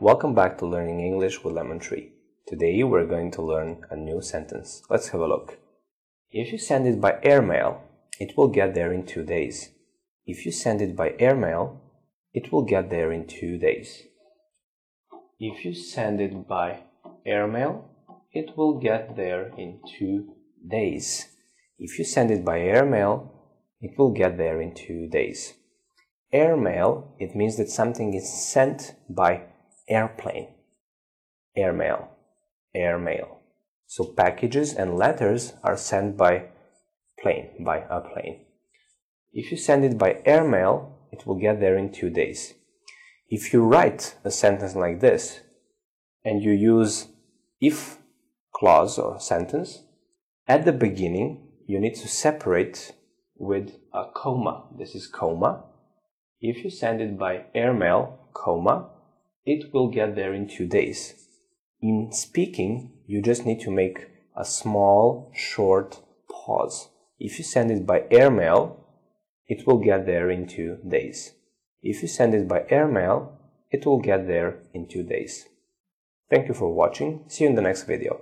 welcome back to Learning English with Lemon Tree. Today we're going to learn a new sentence. Let's have a look. If you send it by airmail, it will get there in two days. If you send it by airmail, it will get there in two days. If you send it by airmail, it will get there in two days. If you send it by airmail, it will get there in two days. Airmail, it means that something is sent by airplane. Airmail. Airmail. So packages and letters are sent by plane, by a plane. If you send it by airmail, it will get there in two days. If you write a sentence like this and you use if clause or sentence, at the beginning you need to separate with a comma. This is comma. If you send it by airmail, comma, it will get there in two days. In speaking, you just need to make a small, short pause. If you send it by airmail, it will get there in two days. If you send it by airmail, it will get there in two days. Thank you for watching. See you in the next video.